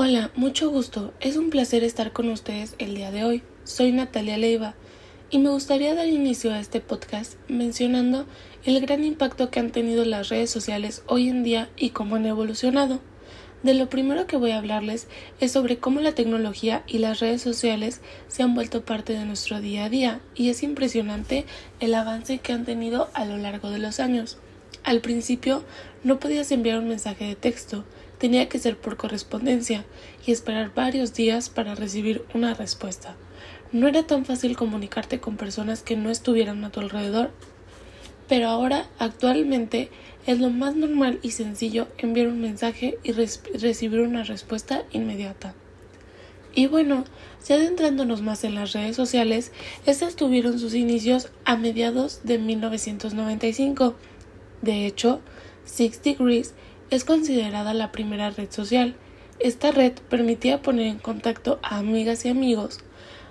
Hola, mucho gusto. Es un placer estar con ustedes el día de hoy. Soy Natalia Leiva y me gustaría dar inicio a este podcast mencionando el gran impacto que han tenido las redes sociales hoy en día y cómo han evolucionado. De lo primero que voy a hablarles es sobre cómo la tecnología y las redes sociales se han vuelto parte de nuestro día a día y es impresionante el avance que han tenido a lo largo de los años. Al principio no podías enviar un mensaje de texto, tenía que ser por correspondencia y esperar varios días para recibir una respuesta. No era tan fácil comunicarte con personas que no estuvieran a tu alrededor, pero ahora actualmente es lo más normal y sencillo enviar un mensaje y recibir una respuesta inmediata. Y bueno, ya adentrándonos más en las redes sociales, estas tuvieron sus inicios a mediados de 1995. De hecho, Six Degrees es considerada la primera red social. Esta red permitía poner en contacto a amigas y amigos,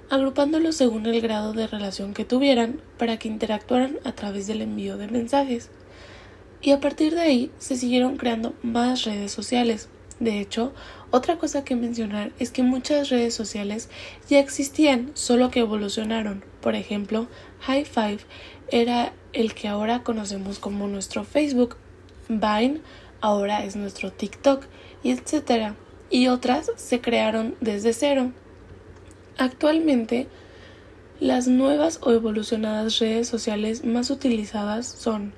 agrupándolos según el grado de relación que tuvieran para que interactuaran a través del envío de mensajes. Y a partir de ahí se siguieron creando más redes sociales. De hecho, otra cosa que mencionar es que muchas redes sociales ya existían, solo que evolucionaron. Por ejemplo, High Five era el que ahora conocemos como nuestro Facebook. Vine ahora es nuestro TikTok etcétera. Y otras se crearon desde cero. Actualmente, las nuevas o evolucionadas redes sociales más utilizadas son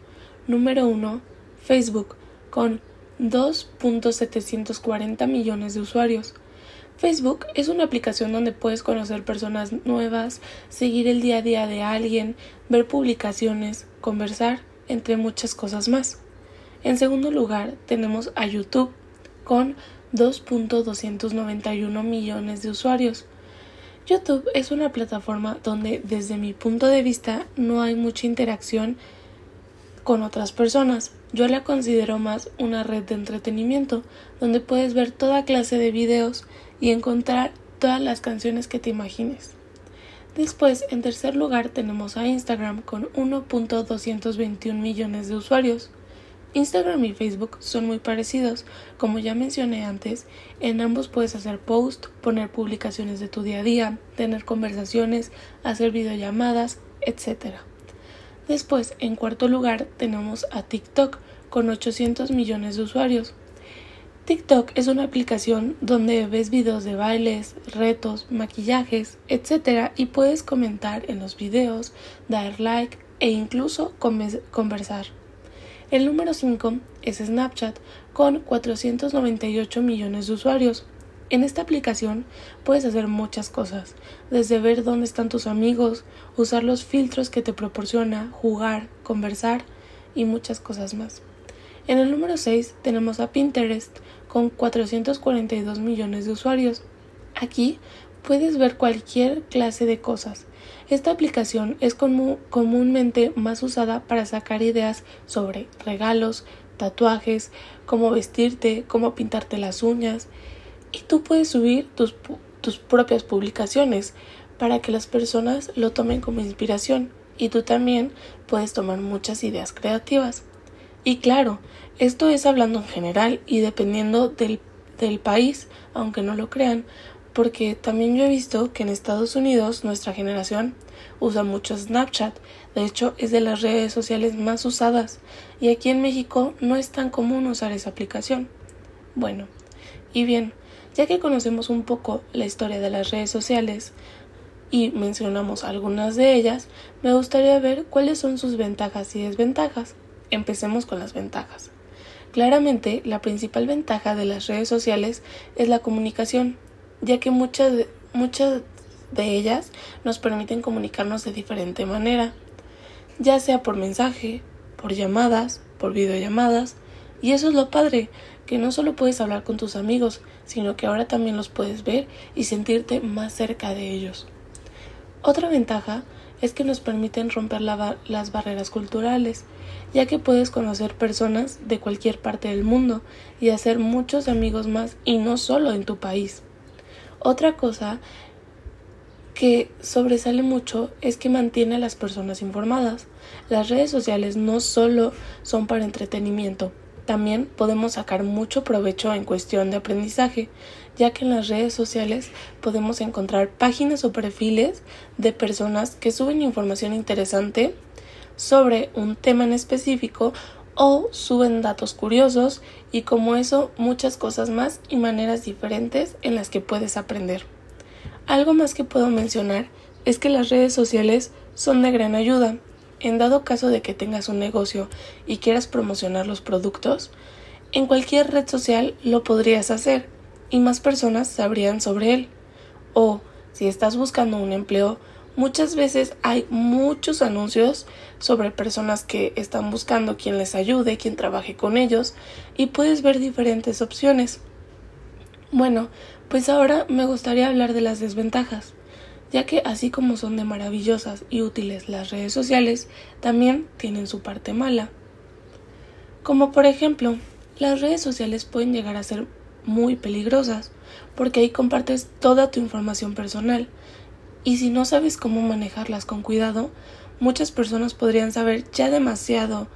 número 1 Facebook con 2.740 millones de usuarios. Facebook es una aplicación donde puedes conocer personas nuevas, seguir el día a día de alguien, ver publicaciones, conversar, entre muchas cosas más. En segundo lugar, tenemos a YouTube con 2.291 millones de usuarios. YouTube es una plataforma donde desde mi punto de vista no hay mucha interacción con otras personas. Yo la considero más una red de entretenimiento donde puedes ver toda clase de videos y encontrar todas las canciones que te imagines. Después, en tercer lugar, tenemos a Instagram con 1.221 millones de usuarios. Instagram y Facebook son muy parecidos. Como ya mencioné antes, en ambos puedes hacer post, poner publicaciones de tu día a día, tener conversaciones, hacer videollamadas, etc. Después, en cuarto lugar, tenemos a TikTok con 800 millones de usuarios. TikTok es una aplicación donde ves videos de bailes, retos, maquillajes, etc. y puedes comentar en los videos, dar like e incluso conversar. El número 5 es Snapchat con 498 millones de usuarios. En esta aplicación puedes hacer muchas cosas, desde ver dónde están tus amigos, usar los filtros que te proporciona, jugar, conversar y muchas cosas más. En el número 6 tenemos a Pinterest con 442 millones de usuarios. Aquí puedes ver cualquier clase de cosas, esta aplicación es comúnmente más usada para sacar ideas sobre regalos, tatuajes, cómo vestirte, cómo pintarte las uñas y tú puedes subir tus, tus propias publicaciones para que las personas lo tomen como inspiración y tú también puedes tomar muchas ideas creativas. Y claro, esto es hablando en general y dependiendo del, del país, aunque no lo crean, porque también yo he visto que en Estados Unidos nuestra generación usa mucho Snapchat, de hecho es de las redes sociales más usadas y aquí en México no es tan común usar esa aplicación. Bueno, y bien, ya que conocemos un poco la historia de las redes sociales y mencionamos algunas de ellas, me gustaría ver cuáles son sus ventajas y desventajas. Empecemos con las ventajas. Claramente, la principal ventaja de las redes sociales es la comunicación, ya que muchas de, muchas de ellas nos permiten comunicarnos de diferente manera, ya sea por mensaje, por llamadas, por videollamadas, y eso es lo padre, que no solo puedes hablar con tus amigos, sino que ahora también los puedes ver y sentirte más cerca de ellos. Otra ventaja es que nos permiten romper las barreras culturales, ya que puedes conocer personas de cualquier parte del mundo y hacer muchos amigos más y no solo en tu país. Otra cosa que sobresale mucho es que mantiene a las personas informadas. Las redes sociales no solo son para entretenimiento, También podemos sacar mucho provecho en cuestión de aprendizaje, ya que en las redes sociales podemos encontrar páginas o perfiles de personas que suben información interesante sobre un tema en específico o suben datos curiosos y como eso muchas cosas más y maneras diferentes en las que puedes aprender. Algo más que puedo mencionar es que las redes sociales son de gran ayuda. En dado caso de que tengas un negocio y quieras promocionar los productos, en cualquier red social lo podrías hacer y más personas sabrían sobre él. O si estás buscando un empleo, muchas veces hay muchos anuncios sobre personas que están buscando quien les ayude, quien trabaje con ellos y puedes ver diferentes opciones. Bueno, pues ahora me gustaría hablar de las desventajas, ya que así como son de maravillosas y útiles las redes sociales, también tienen su parte mala. Como por ejemplo, las redes sociales pueden llegar a ser muy peligrosas, porque ahí compartes toda tu información personal, y si no sabes cómo manejarlas con cuidado, muchas personas podrían saber ya demasiado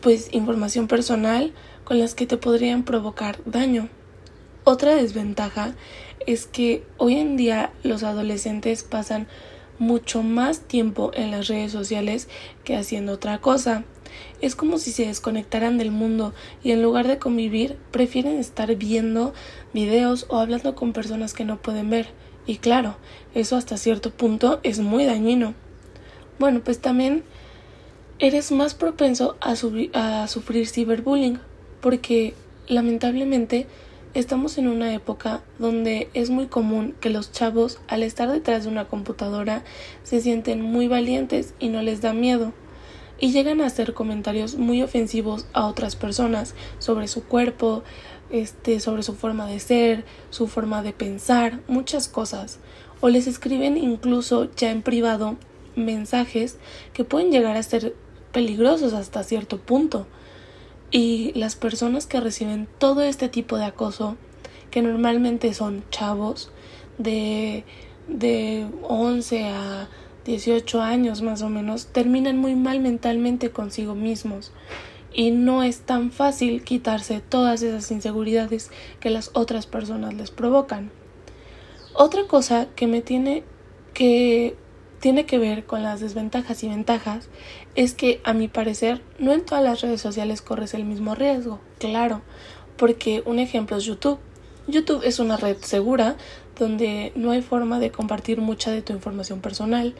pues información personal con las que te podrían provocar daño. Otra desventaja es que hoy en día los adolescentes pasan mucho más tiempo en las redes sociales que haciendo otra cosa. Es como si se desconectaran del mundo y en lugar de convivir prefieren estar viendo videos o hablando con personas que no pueden ver. Y claro, eso hasta cierto punto es muy dañino. Bueno, pues también eres más propenso a, a sufrir ciberbullying porque lamentablemente estamos en una época donde es muy común que los chavos al estar detrás de una computadora se sienten muy valientes y no les da miedo y llegan a hacer comentarios muy ofensivos a otras personas sobre su cuerpo, este, sobre su forma de ser, su forma de pensar, muchas cosas. O les escriben incluso ya en privado mensajes que pueden llegar a ser peligrosos hasta cierto punto. Y las personas que reciben todo este tipo de acoso, que normalmente son chavos de, de 11 a 18 años más o menos, terminan muy mal mentalmente consigo mismos y no es tan fácil quitarse todas esas inseguridades que las otras personas les provocan. Otra cosa que me tiene que tiene que ver con las desventajas y ventajas es que a mi parecer no en todas las redes sociales corres el mismo riesgo, claro, porque un ejemplo es YouTube. YouTube es una red segura donde no hay forma de compartir mucha de tu información personal.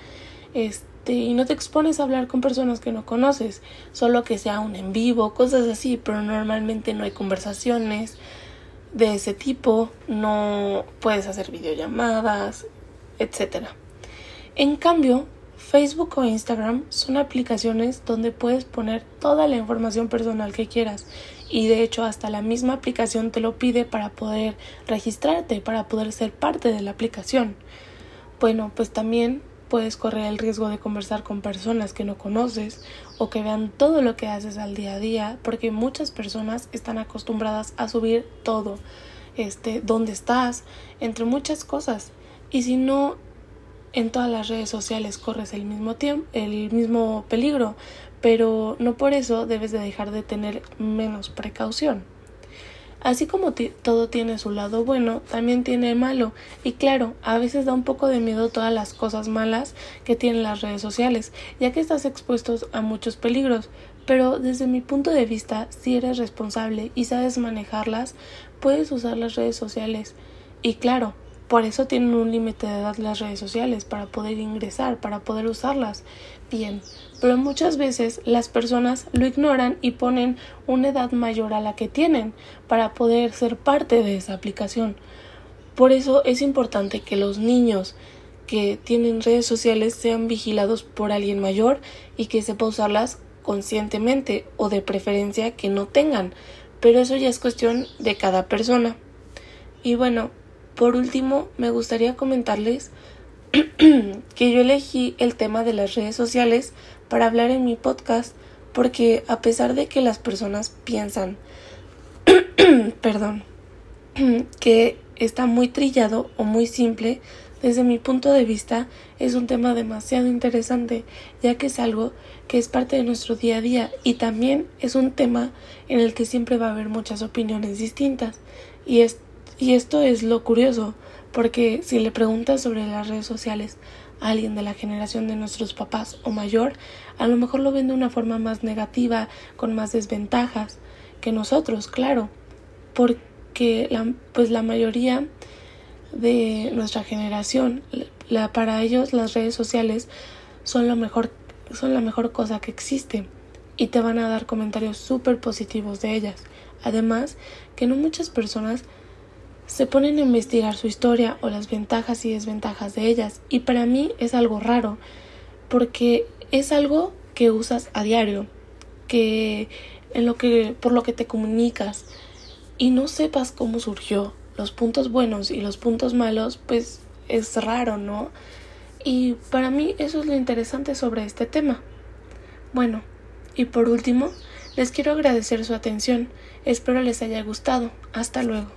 Este, y no te expones a hablar con personas que no conoces, solo que sea un en vivo, cosas así, pero normalmente no hay conversaciones de ese tipo, no puedes hacer videollamadas, etc. En cambio, Facebook o Instagram son aplicaciones donde puedes poner toda la información personal que quieras y de hecho hasta la misma aplicación te lo pide para poder registrarte, para poder ser parte de la aplicación. Bueno, pues también puedes correr el riesgo de conversar con personas que no conoces o que vean todo lo que haces al día a día, porque muchas personas están acostumbradas a subir todo, este, dónde estás, entre muchas cosas. Y si no en todas las redes sociales corres el mismo tiempo, el mismo peligro, pero no por eso debes de dejar de tener menos precaución. Así como todo tiene su lado bueno, también tiene el malo. Y claro, a veces da un poco de miedo todas las cosas malas que tienen las redes sociales, ya que estás expuesto a muchos peligros. Pero desde mi punto de vista, si eres responsable y sabes manejarlas, puedes usar las redes sociales. Y claro, por eso tienen un límite de edad las redes sociales, para poder ingresar, para poder usarlas bien. Pero muchas veces las personas lo ignoran y ponen una edad mayor a la que tienen para poder ser parte de esa aplicación. Por eso es importante que los niños que tienen redes sociales sean vigilados por alguien mayor y que sepa usarlas conscientemente o de preferencia que no tengan. Pero eso ya es cuestión de cada persona. Y bueno, por último, me gustaría comentarles que yo elegí el tema de las redes sociales para hablar en mi podcast porque a pesar de que las personas piensan, perdón, que está muy trillado o muy simple, Desde mi punto de vista es un tema demasiado interesante, ya que es algo que es parte de nuestro día a día y también es un tema en el que siempre va a haber muchas opiniones distintas. Y, es, y esto es lo curioso, porque si le preguntas sobre las redes sociales a alguien de la generación de nuestros papás o mayor, a lo mejor lo ven de una forma más negativa, con más desventajas que nosotros, claro, porque la, pues la mayoría de nuestra generación, la, para ellos las redes sociales son lo mejor, son la mejor cosa que existe y te van a dar comentarios súper positivos de ellas. Además, que no muchas personas se ponen a investigar su historia o las ventajas y desventajas de ellas y para mí es algo raro porque es algo que usas a diario, que en lo que por lo que te comunicas y no sepas cómo surgió, los puntos buenos y los puntos malos, pues es raro, ¿no? Y para mí eso es lo interesante sobre este tema. Bueno, y por último, les quiero agradecer su atención. Espero les haya gustado. Hasta luego.